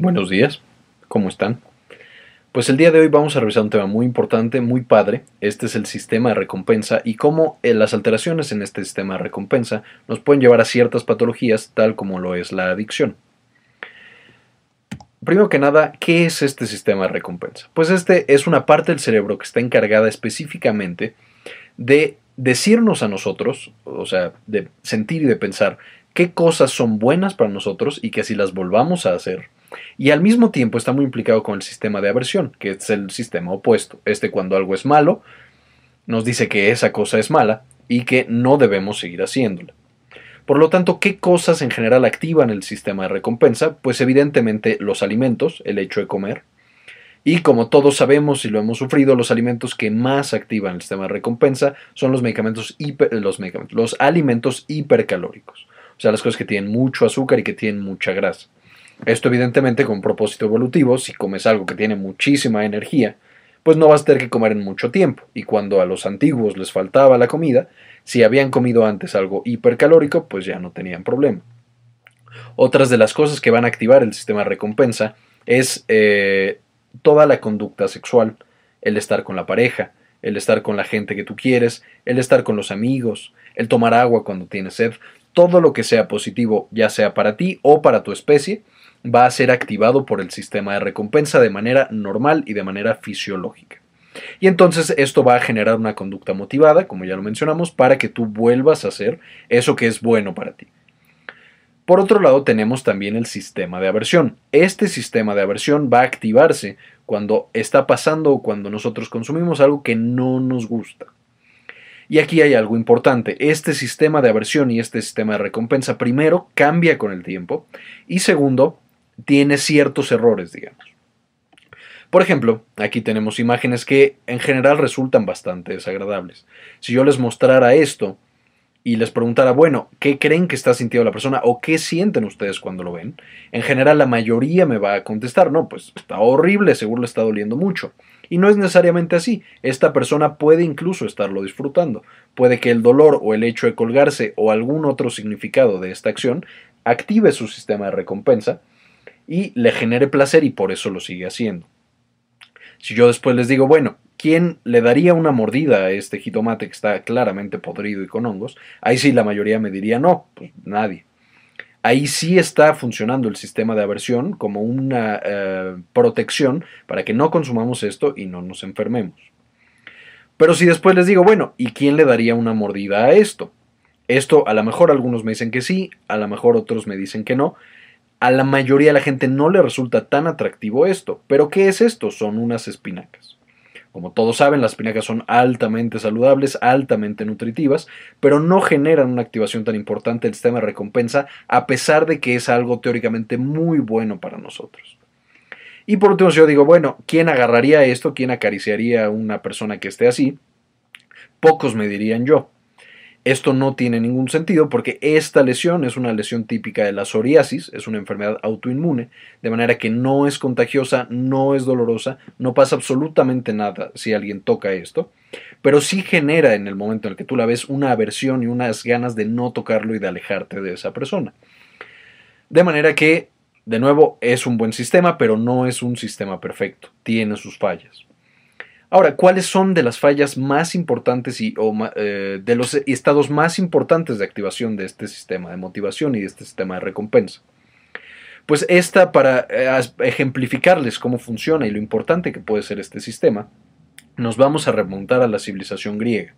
Buenos días, ¿cómo están? Pues el día de hoy vamos a revisar un tema muy importante, muy padre. Este es el sistema de recompensa y cómo eh, las alteraciones en este sistema de recompensa nos pueden llevar a ciertas patologías, tal como lo es la adicción. Primero que nada, ¿qué es este sistema de recompensa? Pues este es una parte del cerebro que está encargada específicamente de decirnos a nosotros, o sea, de sentir y de pensar qué cosas son buenas para nosotros y que así las volvamos a hacer. Y al mismo tiempo está muy implicado con el sistema de aversión, que es el sistema opuesto. Este cuando algo es malo, nos dice que esa cosa es mala y que no debemos seguir haciéndola. Por lo tanto, ¿qué cosas en general activan el sistema de recompensa? Pues evidentemente los alimentos, el hecho de comer. Y como todos sabemos y lo hemos sufrido, los alimentos que más activan el sistema de recompensa son los medicamentos, los, medicamentos los alimentos hipercalóricos. O sea, las cosas que tienen mucho azúcar y que tienen mucha grasa. Esto evidentemente con propósito evolutivo, si comes algo que tiene muchísima energía, pues no vas a tener que comer en mucho tiempo. Y cuando a los antiguos les faltaba la comida, si habían comido antes algo hipercalórico, pues ya no tenían problema. Otras de las cosas que van a activar el sistema de recompensa es eh, toda la conducta sexual, el estar con la pareja, el estar con la gente que tú quieres, el estar con los amigos, el tomar agua cuando tienes sed, todo lo que sea positivo, ya sea para ti o para tu especie, va a ser activado por el sistema de recompensa de manera normal y de manera fisiológica. Y entonces esto va a generar una conducta motivada, como ya lo mencionamos, para que tú vuelvas a hacer eso que es bueno para ti. Por otro lado, tenemos también el sistema de aversión. Este sistema de aversión va a activarse cuando está pasando o cuando nosotros consumimos algo que no nos gusta. Y aquí hay algo importante. Este sistema de aversión y este sistema de recompensa, primero, cambia con el tiempo y segundo, tiene ciertos errores, digamos. Por ejemplo, aquí tenemos imágenes que en general resultan bastante desagradables. Si yo les mostrara esto y les preguntara, bueno, ¿qué creen que está sintiendo la persona o qué sienten ustedes cuando lo ven? En general la mayoría me va a contestar, no, pues está horrible, seguro le está doliendo mucho. Y no es necesariamente así. Esta persona puede incluso estarlo disfrutando. Puede que el dolor o el hecho de colgarse o algún otro significado de esta acción active su sistema de recompensa y le genere placer y por eso lo sigue haciendo. Si yo después les digo, bueno, ¿quién le daría una mordida a este jitomate que está claramente podrido y con hongos? Ahí sí la mayoría me diría no, pues nadie ahí sí está funcionando el sistema de aversión como una eh, protección para que no consumamos esto y no nos enfermemos. Pero si después les digo, bueno, ¿y quién le daría una mordida a esto? Esto a lo mejor algunos me dicen que sí, a lo mejor otros me dicen que no. A la mayoría de la gente no le resulta tan atractivo esto. Pero ¿qué es esto? Son unas espinacas. Como todos saben, las espinacas son altamente saludables, altamente nutritivas, pero no generan una activación tan importante del sistema de recompensa, a pesar de que es algo teóricamente muy bueno para nosotros. Y por último, si yo digo, bueno, ¿quién agarraría esto? ¿Quién acariciaría a una persona que esté así? Pocos me dirían yo. Esto no tiene ningún sentido porque esta lesión es una lesión típica de la psoriasis, es una enfermedad autoinmune, de manera que no es contagiosa, no es dolorosa, no pasa absolutamente nada si alguien toca esto, pero sí genera en el momento en el que tú la ves una aversión y unas ganas de no tocarlo y de alejarte de esa persona. De manera que, de nuevo, es un buen sistema, pero no es un sistema perfecto, tiene sus fallas. Ahora, ¿cuáles son de las fallas más importantes y eh, de los estados más importantes de activación de este sistema de motivación y de este sistema de recompensa? Pues esta, para eh, ejemplificarles cómo funciona y lo importante que puede ser este sistema, nos vamos a remontar a la civilización griega.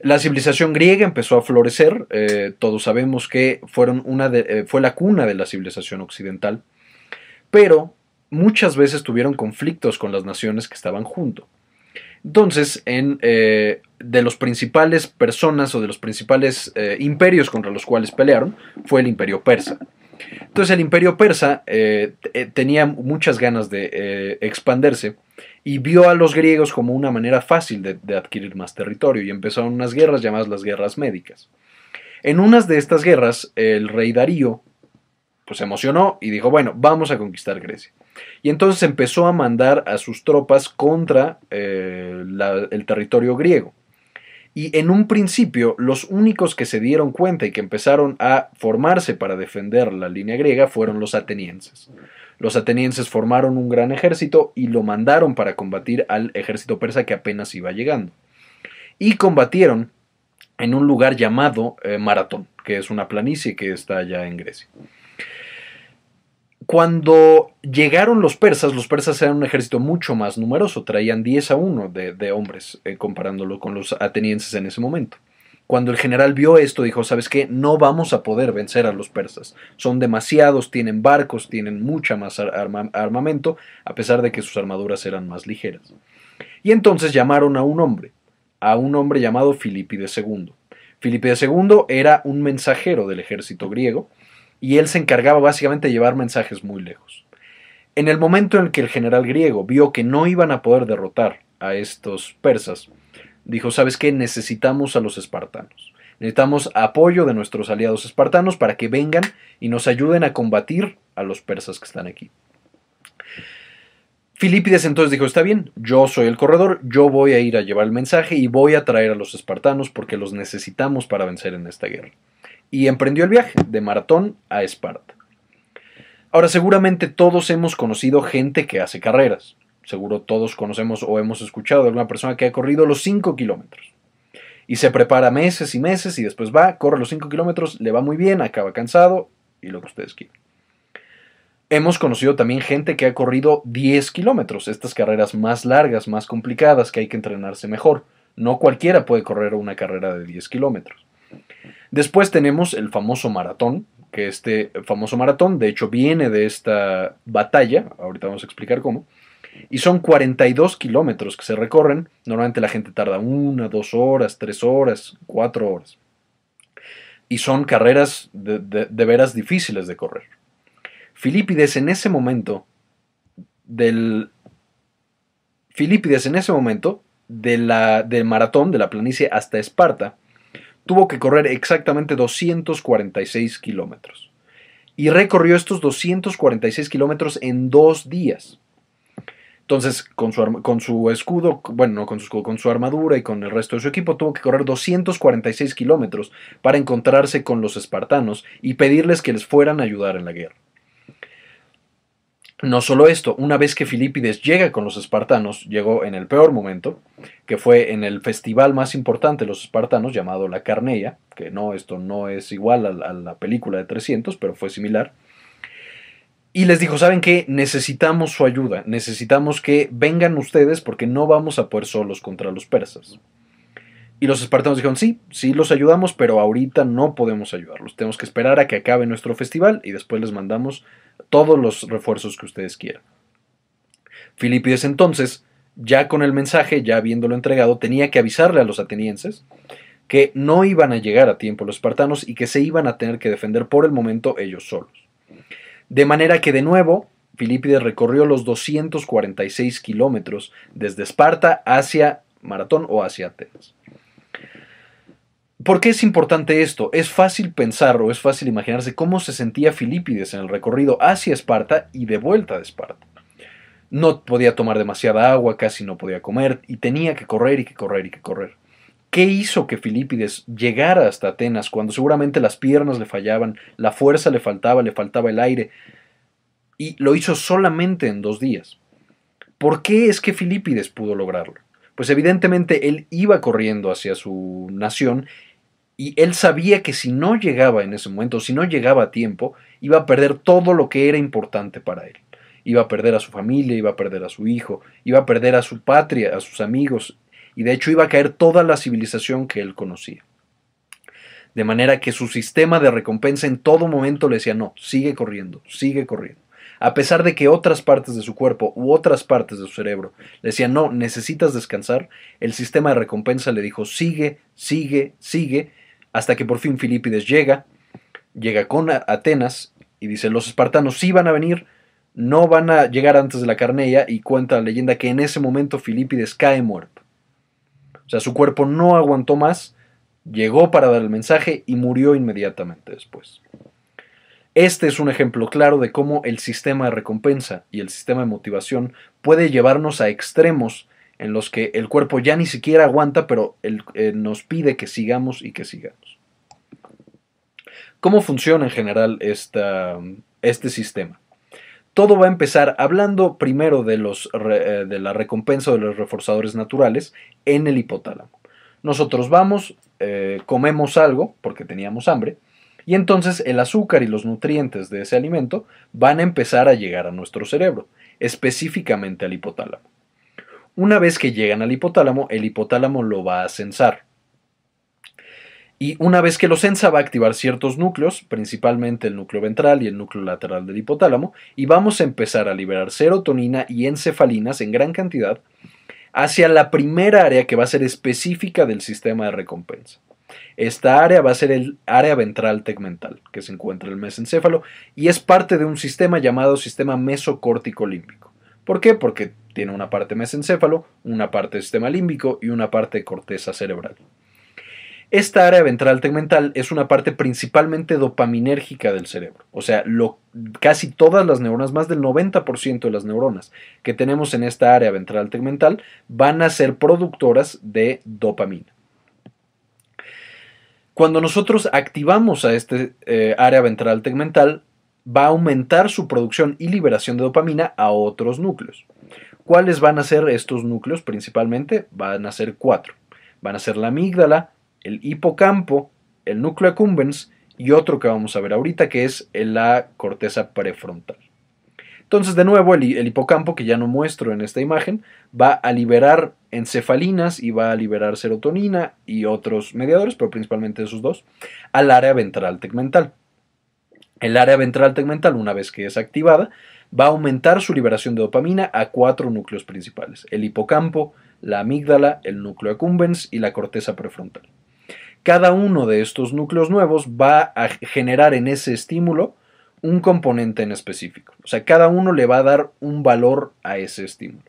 La civilización griega empezó a florecer, eh, todos sabemos que fueron una fue la cuna de la civilización occidental, pero muchas veces tuvieron conflictos con las naciones que estaban junto. Entonces, en, eh, de los principales personas o de los principales eh, imperios contra los cuales pelearon fue el imperio persa. Entonces el imperio persa eh, tenía muchas ganas de expandirse y vio a los griegos como una manera fácil de, adquirir más territorio y empezaron unas guerras llamadas las guerras médicas. En unas de estas guerras el rey Darío pues se emocionó y dijo, bueno, vamos a conquistar Grecia. Y entonces empezó a mandar a sus tropas contra eh, el territorio griego. Y en un principio, los únicos que se dieron cuenta y que empezaron a formarse para defender la línea griega fueron los atenienses. Los atenienses formaron un gran ejército y lo mandaron para combatir al ejército persa que apenas iba llegando. Y combatieron en un lugar llamado eh, Maratón, que es una planicie que está allá en Grecia. Cuando llegaron los persas, los persas eran un ejército mucho más numeroso, traían 10 a 1 de, hombres, eh, comparándolo con los atenienses en ese momento. Cuando el general vio esto, dijo, ¿sabes qué? No vamos a poder vencer a los persas. Son demasiados, tienen barcos, tienen mucha más armamento, a pesar de que sus armaduras eran más ligeras. Y entonces llamaron a un hombre, a un hombre llamado Filipides II. Filipides II era un mensajero del ejército griego, y él se encargaba básicamente de llevar mensajes muy lejos. En el momento en que el general griego vio que no iban a poder derrotar a estos persas, dijo, ¿sabes qué? Necesitamos a los espartanos. Necesitamos apoyo de nuestros aliados espartanos para que vengan y nos ayuden a combatir a los persas que están aquí. Filipides entonces dijo, está bien, yo soy el corredor, yo voy a ir a llevar el mensaje y voy a traer a los espartanos porque los necesitamos para vencer en esta guerra y emprendió el viaje de Maratón a Esparta. Ahora, seguramente todos hemos conocido gente que hace carreras. Seguro todos conocemos o hemos escuchado de alguna persona que ha corrido los 5 kilómetros. Y se prepara meses y meses y después va, corre los 5 kilómetros, le va muy bien, acaba cansado y lo que ustedes quieran. Hemos conocido también gente que ha corrido 10 kilómetros, estas carreras más largas, más complicadas, que hay que entrenarse mejor. No cualquiera puede correr una carrera de 10 kilómetros. Después tenemos el famoso maratón, que este famoso maratón de hecho viene de esta batalla, ahorita vamos a explicar cómo, y son 42 kilómetros que se recorren, normalmente la gente tarda una, dos horas, tres horas, cuatro horas. Y son carreras de, veras difíciles de correr. Filipides en ese momento del Filipides en ese momento de del maratón de la planicie hasta Esparta tuvo que correr exactamente 246 kilómetros. Y recorrió estos 246 kilómetros en dos días. Entonces, con su, con su escudo, bueno, no con su con su armadura y con el resto de su equipo, tuvo que correr 246 kilómetros para encontrarse con los espartanos y pedirles que les fueran a ayudar en la guerra. No solo esto, una vez que Filipides llega con los espartanos, llegó en el peor momento, que fue en el festival más importante de los espartanos llamado la Carneia, que no, esto no es igual a, la película de 300, pero fue similar. Y les dijo, ¿saben qué? Necesitamos su ayuda, necesitamos que vengan ustedes porque no vamos a poder solos contra los persas. Y los espartanos dijeron, sí, sí los ayudamos, pero ahorita no podemos ayudarlos. Tenemos que esperar a que acabe nuestro festival y después les mandamos todos los refuerzos que ustedes quieran. Filipides entonces, ya con el mensaje, ya habiéndolo entregado, tenía que avisarle a los atenienses que no iban a llegar a tiempo los espartanos y que se iban a tener que defender por el momento ellos solos. De manera que de nuevo, Filipides recorrió los 246 kilómetros desde Esparta hacia Maratón o hacia Atenas. ¿Por qué es importante esto? Es fácil pensar o es fácil imaginarse cómo se sentía Filipides en el recorrido hacia Esparta y de vuelta de Esparta. No podía tomar demasiada agua, casi no podía comer y tenía que correr y que correr y que correr. ¿Qué hizo que Filipides llegara hasta Atenas cuando seguramente las piernas le fallaban, la fuerza le faltaba, le faltaba el aire? Y lo hizo solamente en dos días. ¿Por qué es que Filipides pudo lograrlo? Pues evidentemente él iba corriendo hacia su nación y él sabía que si no llegaba en ese momento, si no llegaba a tiempo, iba a perder todo lo que era importante para él. Iba a perder a su familia, iba a perder a su hijo, iba a perder a su patria, a sus amigos, y de hecho iba a caer toda la civilización que él conocía. De manera que su sistema de recompensa en todo momento le decía, no, sigue corriendo, sigue corriendo. A pesar de que otras partes de su cuerpo u otras partes de su cerebro le decían, no, necesitas descansar, el sistema de recompensa le dijo, sigue, sigue, sigue, hasta que por fin Filipides llega, llega con Atenas y dice, los espartanos sí van a venir, no van a llegar antes de la Carneia y cuenta la leyenda que en ese momento Filipides cae muerto. O sea, su cuerpo no aguantó más, llegó para dar el mensaje y murió inmediatamente después. Este es un ejemplo claro de cómo el sistema de recompensa y el sistema de motivación puede llevarnos a extremos en los que el cuerpo ya ni siquiera aguanta, pero eh, nos pide que sigamos y que sigamos. ¿Cómo funciona en general este sistema? Todo va a empezar hablando primero de, los, eh, de la recompensa de los reforzadores naturales en el hipotálamo. Nosotros vamos, eh, comemos algo porque teníamos hambre, y entonces el azúcar y los nutrientes de ese alimento van a empezar a llegar a nuestro cerebro, específicamente al hipotálamo. Una vez que llegan al hipotálamo, el hipotálamo lo va a censar. Y una vez que lo censa va a activar ciertos núcleos, principalmente el núcleo ventral y el núcleo lateral del hipotálamo, y vamos a empezar a liberar serotonina y encefalinas en gran cantidad hacia la primera área que va a ser específica del sistema de recompensa. Esta área va a ser el área ventral tegmental, que se encuentra en el mesencéfalo, y es parte de un sistema llamado sistema mesocórtico límbico. ¿Por qué? Porque tiene una parte mesencéfalo, una parte sistema límbico y una parte corteza cerebral. Esta área ventral tegmental es una parte principalmente dopaminérgica del cerebro. O sea, casi todas las neuronas, más del 90% de las neuronas que tenemos en esta área ventral tegmental van a ser productoras de dopamina. Cuando nosotros activamos a este eh, área ventral tegmental, va a aumentar su producción y liberación de dopamina a otros núcleos. ¿Cuáles van a ser estos núcleos? Principalmente van a ser cuatro. Van a ser la amígdala, el hipocampo, el núcleo accumbens y otro que vamos a ver ahorita que es la corteza prefrontal. Entonces, de nuevo, el, hipocampo, que ya no muestro en esta imagen, va a liberar encefalinas y va a liberar serotonina y otros mediadores, pero principalmente esos dos, al área ventral tegmental. El área ventral tegmental, una vez que es activada, va a aumentar su liberación de dopamina a cuatro núcleos principales: el hipocampo, la amígdala, el núcleo accumbens y la corteza prefrontal cada uno de estos núcleos nuevos va a generar en ese estímulo un componente en específico. O sea, cada uno le va a dar un valor a ese estímulo.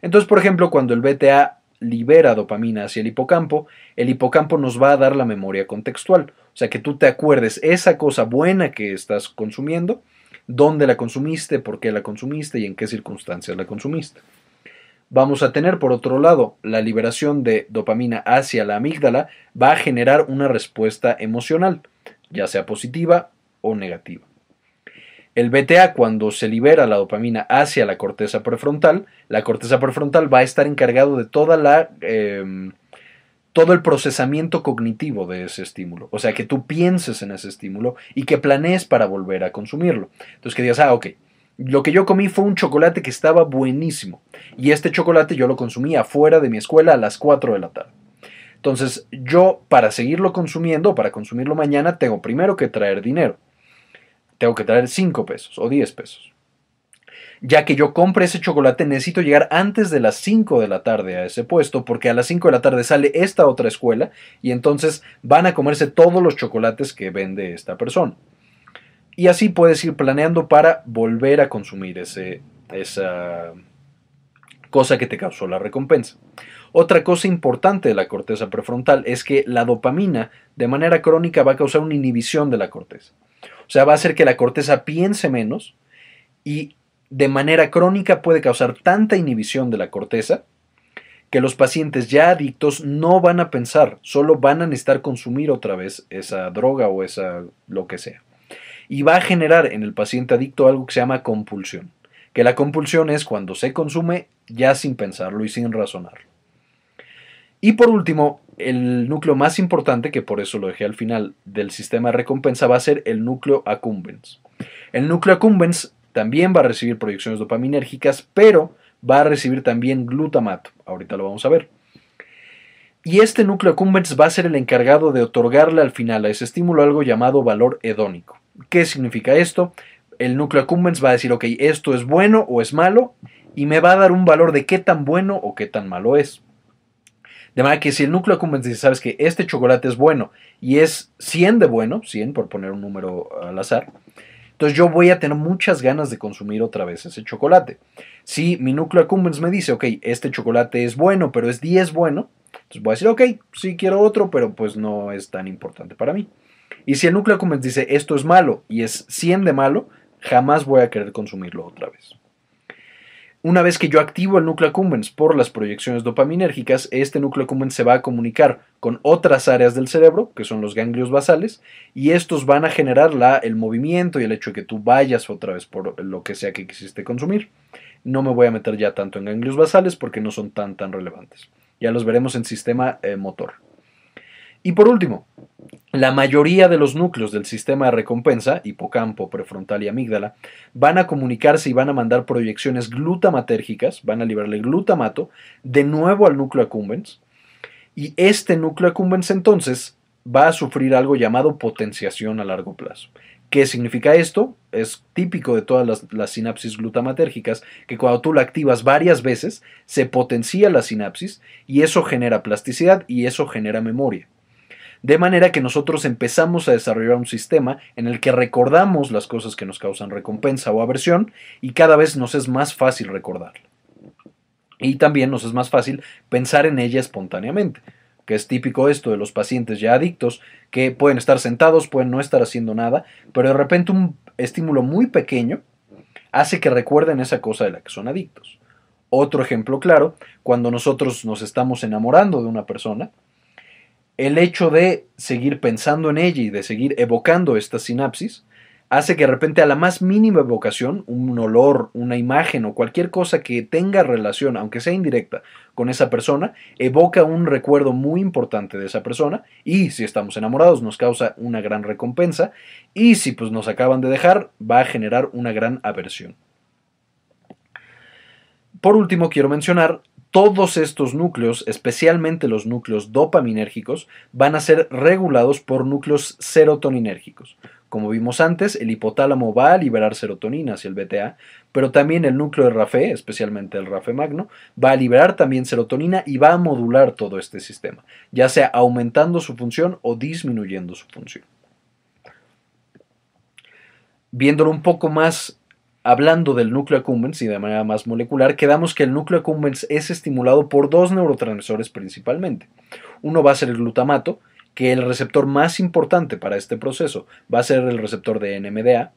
Entonces, por ejemplo, cuando el BTA libera dopamina hacia el hipocampo, el hipocampo nos va a dar la memoria contextual. O sea, que tú te acuerdes esa cosa buena que estás consumiendo, dónde la consumiste, por qué la consumiste y en qué circunstancias la consumiste. Vamos a tener, por otro lado, la liberación de dopamina hacia la amígdala va a generar una respuesta emocional, ya sea positiva o negativa. El BTA, cuando se libera la dopamina hacia la corteza prefrontal, la corteza prefrontal va a estar encargado de toda la, em, todo el procesamiento cognitivo de ese estímulo. O sea, que tú pienses en ese estímulo y que planees para volver a consumirlo. Entonces, que digas, ah, ok, lo que yo comí fue un chocolate que estaba buenísimo. Y este chocolate yo lo consumí afuera de mi escuela a las 4 de la tarde. Entonces, yo para seguirlo consumiendo, para consumirlo mañana, tengo primero que traer dinero. Tengo que traer 5 pesos o 10 pesos. Ya que yo compre ese chocolate, necesito llegar antes de las 5 de la tarde a ese puesto, porque a las 5 de la tarde sale esta otra escuela y entonces van a comerse todos los chocolates que vende esta persona y así puedes ir planeando para volver a consumir ese, esa cosa que te causó la recompensa. Otra cosa importante de la corteza prefrontal es que la dopamina de manera crónica va a causar una inhibición de la corteza. O sea, va a hacer que la corteza piense menos y de manera crónica puede causar tanta inhibición de la corteza que los pacientes ya adictos no van a pensar, solo van a necesitar consumir otra vez esa droga o esa lo que sea y va a generar en el paciente adicto algo que se llama compulsión, que la compulsión es cuando se consume ya sin pensarlo y sin razonarlo. Y por último, el núcleo más importante, que por eso lo dejé al final del sistema de recompensa, va a ser el núcleo accumbens. El núcleo accumbens también va a recibir proyecciones dopaminérgicas, pero va a recibir también glutamato. Ahorita lo vamos a ver. Y este núcleo accumbens va a ser el encargado de otorgarle al final a ese estímulo algo llamado valor hedónico. ¿Qué significa esto? El núcleo accumbens va a decir, ok, esto es bueno o es malo, y me va a dar un valor de qué tan bueno o qué tan malo es. De manera que si el núcleo accumbens dice, sabes que este chocolate es bueno y es 100 de bueno, 100 por poner un número al azar, entonces yo voy a tener muchas ganas de consumir otra vez ese chocolate. Si mi núcleo accumbens me dice, ok, este chocolate es bueno, pero es 10 bueno, entonces voy a decir, ok, sí quiero otro, pero pues no es tan importante para mí. Y si el núcleo accumbens dice esto es malo y es 100 de malo, jamás voy a querer consumirlo otra vez. Una vez que yo activo el núcleo accumbens por las proyecciones dopaminérgicas, este núcleo accumbens se va a comunicar con otras áreas del cerebro, que son los ganglios basales, y estos van a generar la, el movimiento y el hecho de que tú vayas otra vez por lo que sea que quisiste consumir. No me voy a meter ya tanto en ganglios basales porque no son tan tan relevantes. Ya los veremos en sistema eh, motor. Y por último, la mayoría de los núcleos del sistema de recompensa, hipocampo, prefrontal y amígdala, van a comunicarse y van a mandar proyecciones glutamatérgicas, van a liberarle glutamato de nuevo al núcleo accumbens. Y este núcleo accumbens entonces va a sufrir algo llamado potenciación a largo plazo. ¿Qué significa esto? Es típico de todas las, las, sinapsis glutamatérgicas que cuando tú la activas varias veces se potencia la sinapsis y eso genera plasticidad y eso genera memoria. De manera que nosotros empezamos a desarrollar un sistema en el que recordamos las cosas que nos causan recompensa o aversión y cada vez nos es más fácil recordarla. Y también nos es más fácil pensar en ella espontáneamente, que es típico esto de los pacientes ya adictos, que pueden estar sentados, pueden no estar haciendo nada, pero de repente un estímulo muy pequeño hace que recuerden esa cosa de la que son adictos. Otro ejemplo claro, cuando nosotros nos estamos enamorando de una persona, el hecho de seguir pensando en ella y de seguir evocando esta sinapsis hace que de repente a la más mínima evocación, un olor, una imagen o cualquier cosa que tenga relación, aunque sea indirecta, con esa persona, evoca un recuerdo muy importante de esa persona y si estamos enamorados nos causa una gran recompensa y si pues nos acaban de dejar va a generar una gran aversión. Por último, quiero mencionar todos estos núcleos, especialmente los núcleos dopaminérgicos, van a ser regulados por núcleos serotoninérgicos. Como vimos antes, el hipotálamo va a liberar serotonina hacia el BTA, pero también el núcleo de RAFE, especialmente el RAFE magno, va a liberar también serotonina y va a modular todo este sistema, ya sea aumentando su función o disminuyendo su función. Viéndolo un poco más hablando del núcleo accumbens y de manera más molecular, quedamos que el núcleo accumbens es estimulado por dos neurotransmisores principalmente. Uno va a ser el glutamato, que el receptor más importante para este proceso va a ser el receptor de NMDA,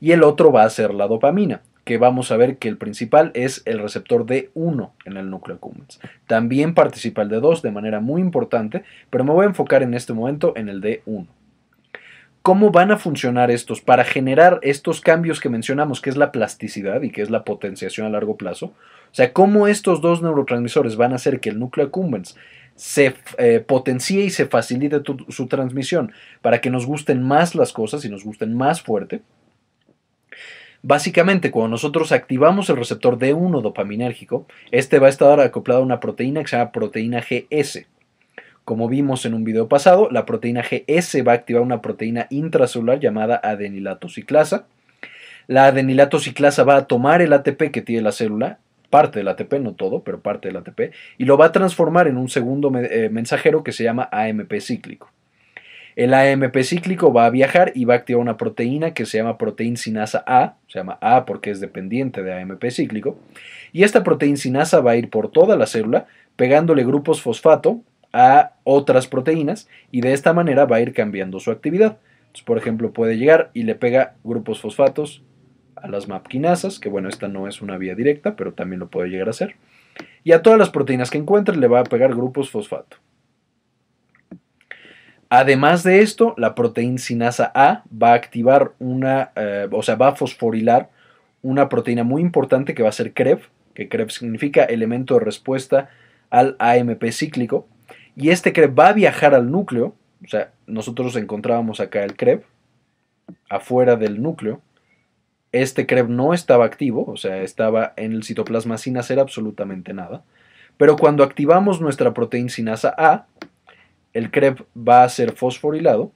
y el otro va a ser la dopamina, que vamos a ver que el principal es el receptor D1 en el núcleo accumbens. También participa el D2 de manera muy importante, pero me voy a enfocar en este momento en el D1 cómo van a funcionar estos para generar estos cambios que mencionamos, que es la plasticidad y que es la potenciación a largo plazo. O sea, cómo estos dos neurotransmisores van a hacer que el núcleo accumbens se eh, potencie y se facilite su transmisión para que nos gusten más las cosas y nos gusten más fuerte. Básicamente, cuando nosotros activamos el receptor D1 dopaminérgico, este va a estar acoplado a una proteína que se llama proteína GS. Como vimos en un video pasado, la proteína GS va a activar una proteína intracelular llamada adenilatociclasa. La adenilatociclasa va a tomar el ATP que tiene la célula, parte del ATP, no todo, pero parte del ATP, y lo va a transformar en un segundo eh, mensajero que se llama AMP cíclico. El AMP cíclico va a viajar y va a activar una proteína que se llama proteína sinasa A, se llama A porque es dependiente de AMP cíclico, y esta proteína sinasa va a ir por toda la célula pegándole grupos fosfato a otras proteínas y de esta manera va a ir cambiando su actividad. por ejemplo, puede llegar y le pega grupos fosfatos a las mapquinasas, que bueno, esta no es una vía directa, pero también lo puede llegar a hacer. Y a todas las proteínas que encuentre le va a pegar grupos fosfato. Además de esto, la proteína sinasa A va a activar una, eh, o sea, va a fosforilar una proteína muy importante que va a ser CREB, que CREB significa elemento de respuesta al AMP cíclico, y este CREB va a viajar al núcleo, o sea, nosotros encontrábamos acá el CREB afuera del núcleo. Este CREB no estaba activo, o sea, estaba en el citoplasma sin hacer absolutamente nada. Pero cuando activamos nuestra proteína sinasa A, el CREB va a ser fosforilado,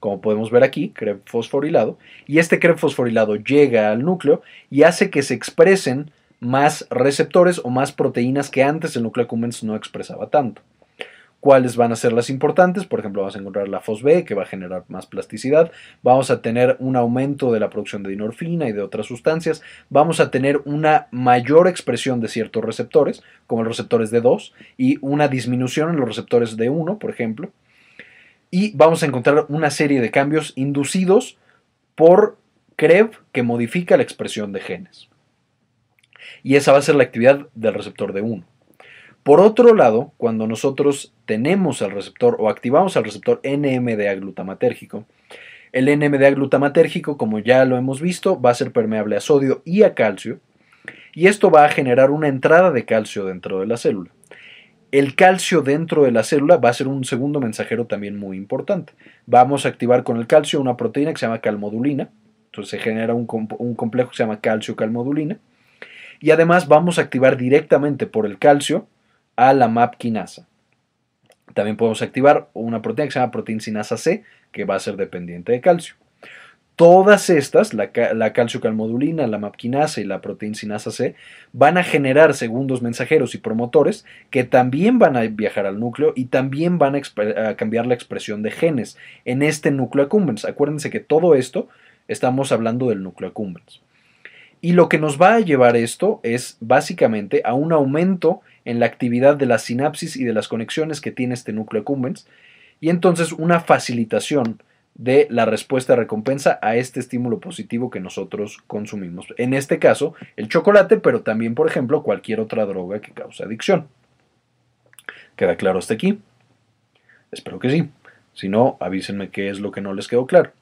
como podemos ver aquí, CREB fosforilado, y este CREB fosforilado llega al núcleo y hace que se expresen más receptores o más proteínas que antes el núcleo accumbens no expresaba tanto. ¿Cuáles van a ser las importantes? Por ejemplo, vamos a encontrar la FOSB, que va a generar más plasticidad. Vamos a tener un aumento de la producción de dinorfina y de otras sustancias. Vamos a tener una mayor expresión de ciertos receptores, como los receptores D2, y una disminución en los receptores D1, por ejemplo. Y vamos a encontrar una serie de cambios inducidos por CREB que modifica la expresión de genes. Y esa va a ser la actividad del receptor de 1. Por otro lado, cuando nosotros tenemos el receptor o activamos el receptor NMDA glutamatérgico, el NMDA glutamatérgico, como ya lo hemos visto, va a ser permeable a sodio y a calcio, y esto va a generar una entrada de calcio dentro de la célula. El calcio dentro de la célula va a ser un segundo mensajero también muy importante. Vamos a activar con el calcio una proteína que se llama calmodulina, entonces se genera un complejo que se llama calcio-calmodulina, y además vamos a activar directamente por el calcio a la MAP quinasa. También podemos activar una proteína que se llama proteína sinasa C, que va a ser dependiente de calcio. Todas estas, la, la calciocalmodulina, la mapquinasa y la proteína sinasa C, van a generar segundos mensajeros y promotores que también van a viajar al núcleo y también van a, cambiar la expresión de genes en este núcleo accumbens. Acuérdense que todo esto estamos hablando del núcleo accumbens. Y lo que nos va a llevar esto es básicamente a un aumento en la actividad de la sinapsis y de las conexiones que tiene este núcleo accumbens y entonces una facilitación de la respuesta recompensa a este estímulo positivo que nosotros consumimos. En este caso, el chocolate, pero también, por ejemplo, cualquier otra droga que cause adicción. ¿Queda claro hasta aquí? Espero que sí. Si no, avísenme qué es lo que no les quedó claro.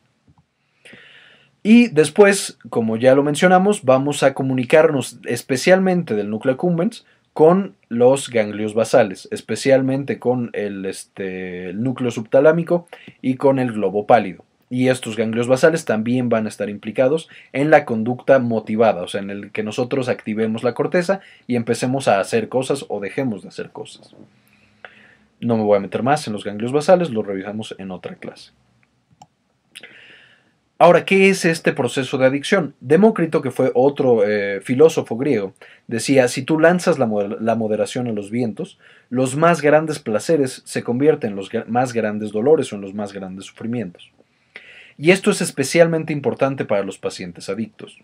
Y después, como ya lo mencionamos, vamos a comunicarnos especialmente del núcleo accumbens con los ganglios basales, especialmente con el, este, el, núcleo subtalámico y con el globo pálido. Y estos ganglios basales también van a estar implicados en la conducta motivada, o sea, en el que nosotros activemos la corteza y empecemos a hacer cosas o dejemos de hacer cosas. No me voy a meter más en los ganglios basales, lo revisamos en otra clase. Ahora, ¿qué es este proceso de adicción? Demócrito, que fue otro eh, filósofo griego, decía, si tú lanzas la, moderación a los vientos, los más grandes placeres se convierten en los más grandes dolores o en los más grandes sufrimientos. Y esto es especialmente importante para los pacientes adictos.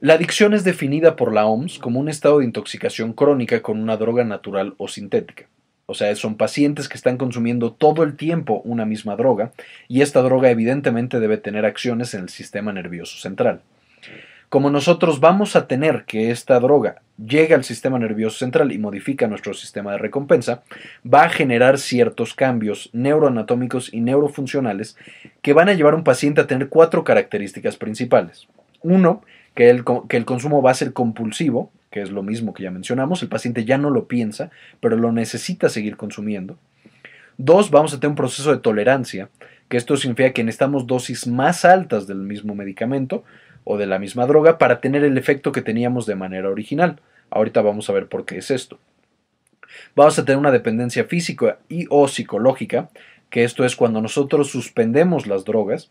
La adicción es definida por la OMS como un estado de intoxicación crónica con una droga natural o sintética. O sea, son pacientes que están consumiendo todo el tiempo una misma droga y esta droga evidentemente debe tener acciones en el sistema nervioso central. Como nosotros vamos a tener que esta droga llegue al sistema nervioso central y modifica nuestro sistema de recompensa, va a generar ciertos cambios neuroanatómicos y neurofuncionales que van a llevar a un paciente a tener cuatro características principales. Uno, que el, que el consumo va a ser compulsivo, que es lo mismo que ya mencionamos, el paciente ya no lo piensa, pero lo necesita seguir consumiendo. Dos, vamos a tener un proceso de tolerancia, que esto significa que necesitamos dosis más altas del mismo medicamento o de la misma droga para tener el efecto que teníamos de manera original. Ahorita vamos a ver por qué es esto. Vamos a tener una dependencia física y o psicológica, que esto es cuando nosotros suspendemos las drogas,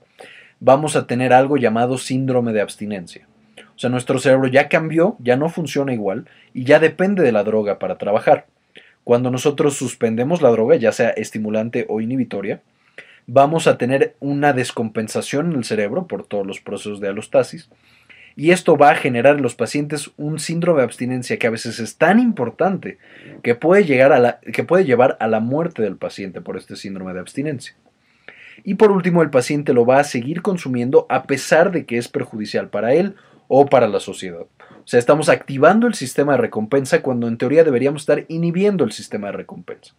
vamos a tener algo llamado síndrome de abstinencia. O sea, nuestro cerebro ya cambió, ya no funciona igual y ya depende de la droga para trabajar. Cuando nosotros suspendemos la droga, ya sea estimulante o inhibitoria, vamos a tener una descompensación en el cerebro por todos los procesos de alostasis y esto va a generar en los pacientes un síndrome de abstinencia que a veces es tan importante que puede, llegar a la, que puede llevar a la muerte del paciente por este síndrome de abstinencia. Y por último, el paciente lo va a seguir consumiendo a pesar de que es perjudicial para él o para la sociedad. O sea, estamos activando el sistema de recompensa cuando en teoría deberíamos estar inhibiendo el sistema de recompensa.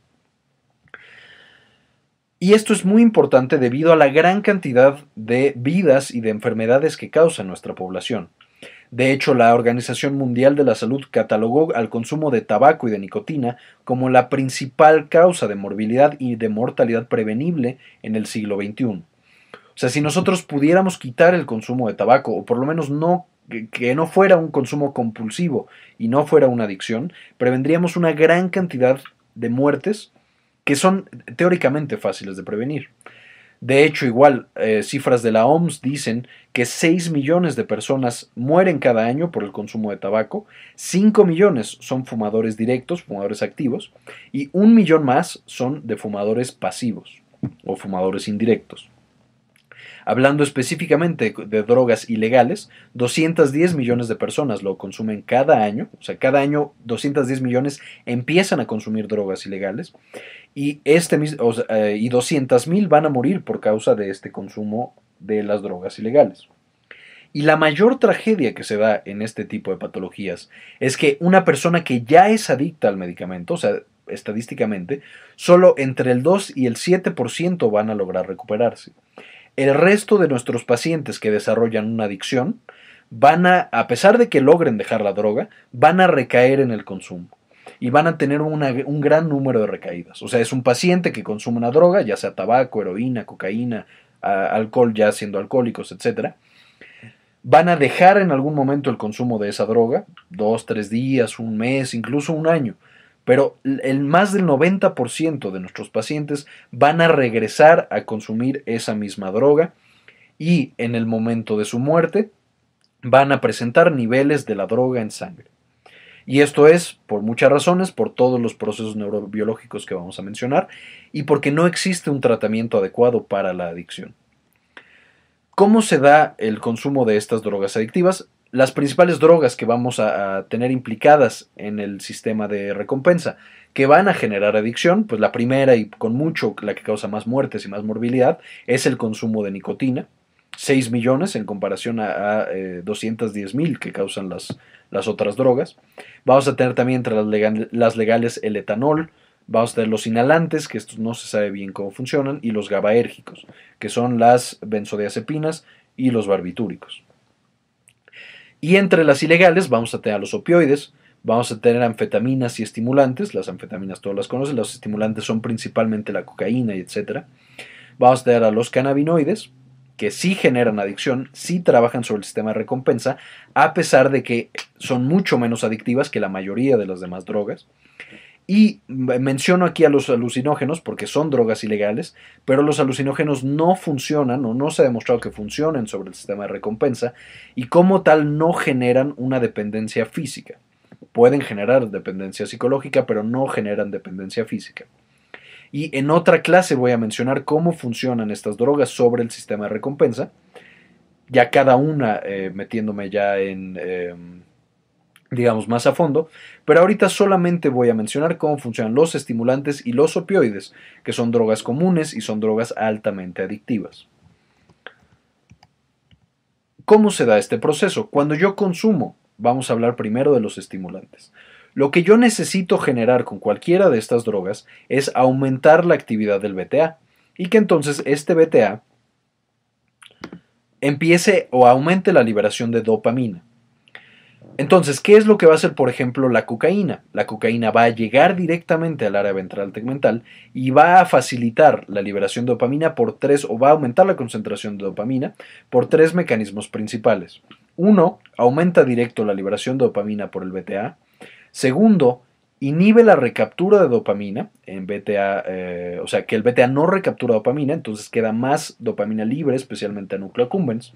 Y esto es muy importante debido a la gran cantidad de vidas y de enfermedades que causa nuestra población. De hecho, la Organización Mundial de la Salud catalogó al consumo de tabaco y de nicotina como la principal causa de morbilidad y de mortalidad prevenible en el siglo XXI. O sea, si nosotros pudiéramos quitar el consumo de tabaco, o por lo menos no que, no fuera un consumo compulsivo y no fuera una adicción, prevendríamos una gran cantidad de muertes que son teóricamente fáciles de prevenir. De hecho, igual, eh, cifras de la OMS dicen que 6 millones de personas mueren cada año por el consumo de tabaco, 5 millones son fumadores directos, fumadores activos, y un millón más son de fumadores pasivos o fumadores indirectos. Hablando específicamente de drogas ilegales, 210 millones de personas lo consumen cada año, o sea, cada año 210 millones empiezan a consumir drogas ilegales y, este, eh, y 200 mil van a morir por causa de este consumo de las drogas ilegales. Y la mayor tragedia que se da en este tipo de patologías es que una persona que ya es adicta al medicamento, o sea, estadísticamente, solo entre el 2 y el 7% van a lograr recuperarse. El resto de nuestros pacientes que desarrollan una adicción van a, a pesar de que logren dejar la droga, van a recaer en el consumo y van a tener un gran número de recaídas. O sea, es un paciente que consume una droga, ya sea tabaco, heroína, cocaína, alcohol ya siendo alcohólicos, etc. Van a dejar en algún momento el consumo de esa droga, dos, tres días, un mes, incluso un año. Pero el más del 90% de nuestros pacientes van a regresar a consumir esa misma droga y en el momento de su muerte van a presentar niveles de la droga en sangre. Y esto es por muchas razones, por todos los procesos neurobiológicos que vamos a mencionar y porque no existe un tratamiento adecuado para la adicción. ¿Cómo se da el consumo de estas drogas adictivas? Las principales drogas que vamos a, tener implicadas en el sistema de recompensa que van a generar adicción, pues la primera y con mucho la que causa más muertes y más morbilidad es el consumo de nicotina, 6 millones en comparación a, 210 eh, mil que causan las, las otras drogas. Vamos a tener también entre las, legales el etanol, vamos a tener los inhalantes, que estos no se sabe bien cómo funcionan, y los GABAérgicos, que son las benzodiazepinas y los barbitúricos. Y entre las ilegales vamos a tener los opioides, vamos a tener anfetaminas y estimulantes, las anfetaminas todas las conocen, los estimulantes son principalmente la cocaína y etc. Vamos a tener a los cannabinoides, que sí generan adicción, sí trabajan sobre el sistema de recompensa, a pesar de que son mucho menos adictivas que la mayoría de las demás drogas. Y menciono aquí a los alucinógenos porque son drogas ilegales, pero los alucinógenos no funcionan o no se ha demostrado que funcionen sobre el sistema de recompensa y como tal no generan una dependencia física. Pueden generar dependencia psicológica, pero no generan dependencia física. Y en otra clase voy a mencionar cómo funcionan estas drogas sobre el sistema de recompensa, ya cada una eh, metiéndome ya en, em, digamos, más a fondo, pero ahorita solamente voy a mencionar cómo funcionan los estimulantes y los opioides, que son drogas comunes y son drogas altamente adictivas. ¿Cómo se da este proceso? Cuando yo consumo, vamos a hablar primero de los estimulantes. Lo que yo necesito generar con cualquiera de estas drogas es aumentar la actividad del BTA y que entonces este BTA empiece o aumente la liberación de dopamina. Entonces, ¿qué es lo que va a hacer, por ejemplo, la cocaína? La cocaína va a llegar directamente al área ventral tegmental y va a facilitar la liberación de dopamina por tres, o va a aumentar la concentración de dopamina por tres mecanismos principales. Uno, aumenta directo la liberación de dopamina por el BTA. Segundo, inhibe la recaptura de dopamina en BTA, eh, o sea, que el BTA no recaptura dopamina, entonces queda más dopamina libre, especialmente a núcleo accumbens.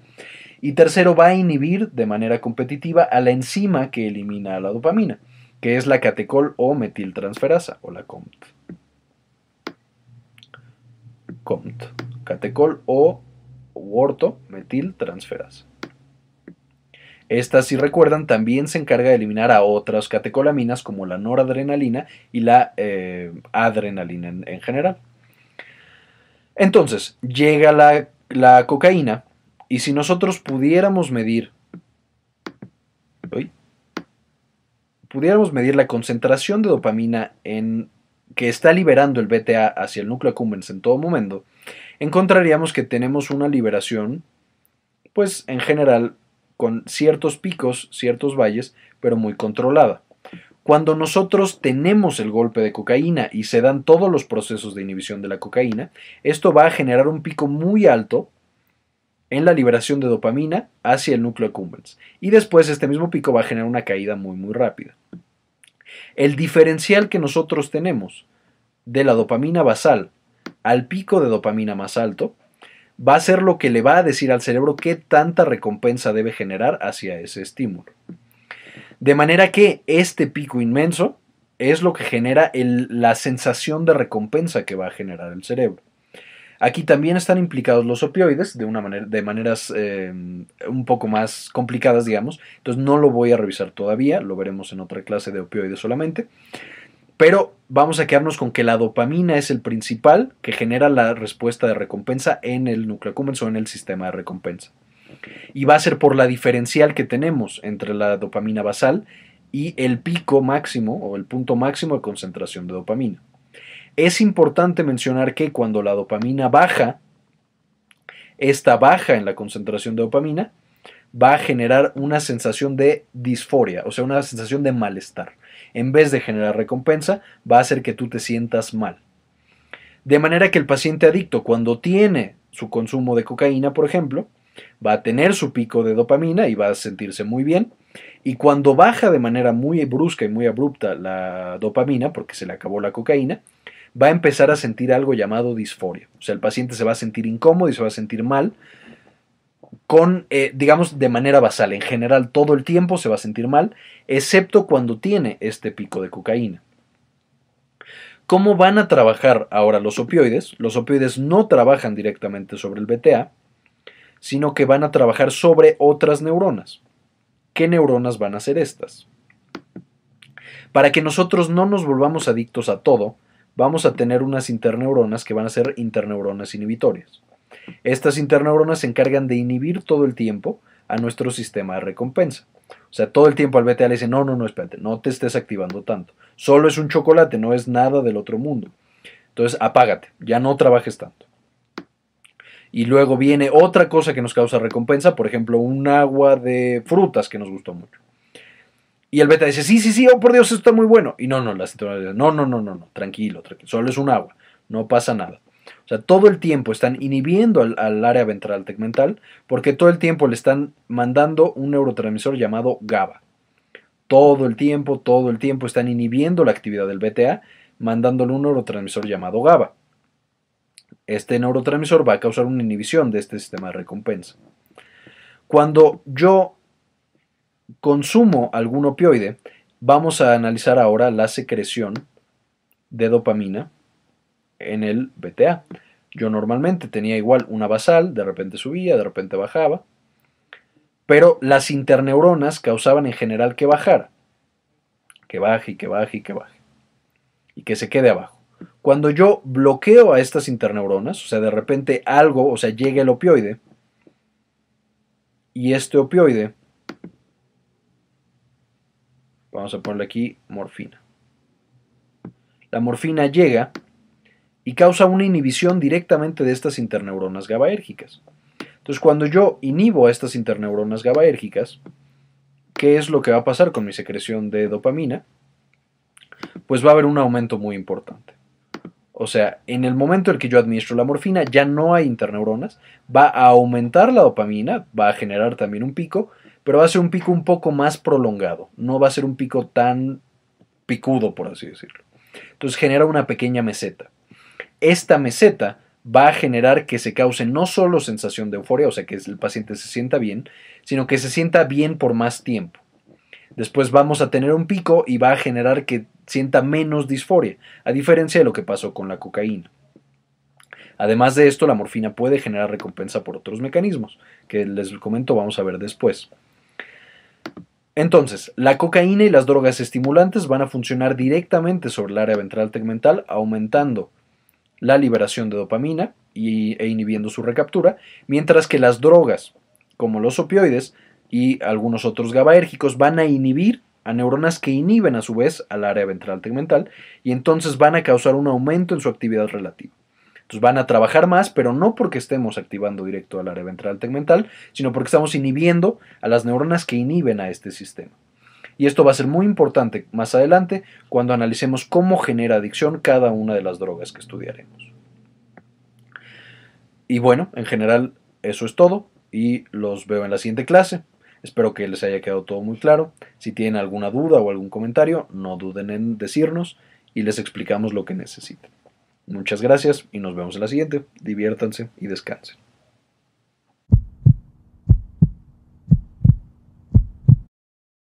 Y tercero, va a inhibir de manera competitiva a la enzima que elimina la dopamina, que es la catecol o metiltransferasa, o la COMT. COMT, catecol o orto metiltransferasa. Esta, si recuerdan, también se encarga de eliminar a otras catecolaminas como la noradrenalina y la eh, adrenalina en, general. Entonces, llega la, la, cocaína y si nosotros pudiéramos medir... pudiéramos medir la concentración de dopamina en, que está liberando el BTA hacia el núcleo accumbens en todo momento, encontraríamos que tenemos una liberación, pues en general con ciertos picos, ciertos valles, pero muy controlada. Cuando nosotros tenemos el golpe de cocaína y se dan todos los procesos de inhibición de la cocaína, esto va a generar un pico muy alto en la liberación de dopamina hacia el núcleo accumbens. Y después este mismo pico va a generar una caída muy muy rápida. El diferencial que nosotros tenemos de la dopamina basal al pico de dopamina más alto va a ser lo que le va a decir al cerebro qué tanta recompensa debe generar hacia ese estímulo. De manera que este pico inmenso es lo que genera la sensación de recompensa que va a generar el cerebro. Aquí también están implicados los opioides de, una manera, de maneras eh, un poco más complicadas, digamos. Entonces no lo voy a revisar todavía, lo veremos en otra clase de opioides solamente. Pero vamos a quedarnos con que la dopamina es el principal que genera la respuesta de recompensa en el núcleo o en el sistema de recompensa. Y va a ser por la diferencial que tenemos entre la dopamina basal y el pico máximo o el punto máximo de concentración de dopamina. Es importante mencionar que cuando la dopamina baja, esta baja en la concentración de dopamina, va a generar una sensación de disforia, o sea, una sensación de malestar. En vez de generar recompensa, va a hacer que tú te sientas mal. De manera que el paciente adicto, cuando tiene su consumo de cocaína, por ejemplo, va a tener su pico de dopamina y va a sentirse muy bien. Y cuando baja de manera muy brusca y muy abrupta la dopamina, porque se le acabó la cocaína, va a empezar a sentir algo llamado disforia. O sea, el paciente se va a sentir incómodo y se va a sentir mal con, eh, digamos, de manera basal. En general, todo el tiempo se va a sentir mal, excepto cuando tiene este pico de cocaína. ¿Cómo van a trabajar ahora los opioides? Los opioides no trabajan directamente sobre el BTA, sino que van a trabajar sobre otras neuronas. ¿Qué neuronas van a ser estas? Para que nosotros no nos volvamos adictos a todo, vamos a tener unas interneuronas que van a ser interneuronas inhibitorias. Estas interneuronas se encargan de inhibir todo el tiempo a nuestro sistema de recompensa. O sea, todo el tiempo al BTA le dice, no, no, no, espérate, no te estés activando tanto. Solo es un chocolate, no es nada del otro mundo. Entonces, apágate, ya no trabajes tanto. Y luego viene otra cosa que nos causa recompensa, por ejemplo, un agua de frutas que nos gustó mucho. Y el beta dice, sí, sí, sí, oh por Dios, esto está muy bueno. Y no, no, la dice, no, no, no, no, no, tranquilo, tranquilo, solo es un agua, no pasa nada. O sea, todo el tiempo están inhibiendo al, área ventral tegmental porque todo el tiempo le están mandando un neurotransmisor llamado GABA. Todo el tiempo, todo el tiempo están inhibiendo la actividad del BTA mandándole un neurotransmisor llamado GABA. Este neurotransmisor va a causar una inhibición de este sistema de recompensa. Cuando yo consumo algún opioide, vamos a analizar ahora la secreción de dopamina en el BTA. Yo normalmente tenía igual una basal, de repente subía, de repente bajaba, pero las interneuronas causaban en general que bajara, que baje y que baje y que baje, y que se quede abajo. Cuando yo bloqueo a estas interneuronas, o sea, de repente algo, o sea, llega el opioide, y este opioide, vamos a ponerle aquí morfina. La morfina llega y causa una inhibición directamente de estas interneuronas GABAérgicas. Entonces, cuando yo inhibo a estas interneuronas GABAérgicas, ¿qué es lo que va a pasar con mi secreción de dopamina? Pues va a haber un aumento muy importante. O sea, en el momento en que yo administro la morfina, ya no hay interneuronas, va a aumentar la dopamina, va a generar también un pico, pero va a ser un pico un poco más prolongado, no va a ser un pico tan picudo, por así decirlo. Entonces genera una pequeña meseta esta meseta va a generar que se cause no solo sensación de euforia, o sea, que el paciente se sienta bien, sino que se sienta bien por más tiempo. Después vamos a tener un pico y va a generar que sienta menos disforia, a diferencia de lo que pasó con la cocaína. Además de esto, la morfina puede generar recompensa por otros mecanismos, que les comento vamos a ver después. Entonces, la cocaína y las drogas estimulantes van a funcionar directamente sobre el área ventral tegmental, aumentando la liberación de dopamina e inhibiendo su recaptura, mientras que las drogas, como los opioides y algunos otros GABAérgicos, van a inhibir a neuronas que inhiben a su vez al área ventral tegmental y entonces van a causar un aumento en su actividad relativa. Van a trabajar más, pero no porque estemos activando directo al área ventral tegmental, sino porque estamos inhibiendo a las neuronas que inhiben a este sistema. Y esto va a ser muy importante más adelante cuando analicemos cómo genera adicción cada una de las drogas que estudiaremos. Y bueno, en general eso es todo y los veo en la siguiente clase. Espero que les haya quedado todo muy claro. Si tienen alguna duda o algún comentario, no duden en decirnos y les explicamos lo que necesiten. Muchas gracias y nos vemos en la siguiente. Diviértanse y descansen.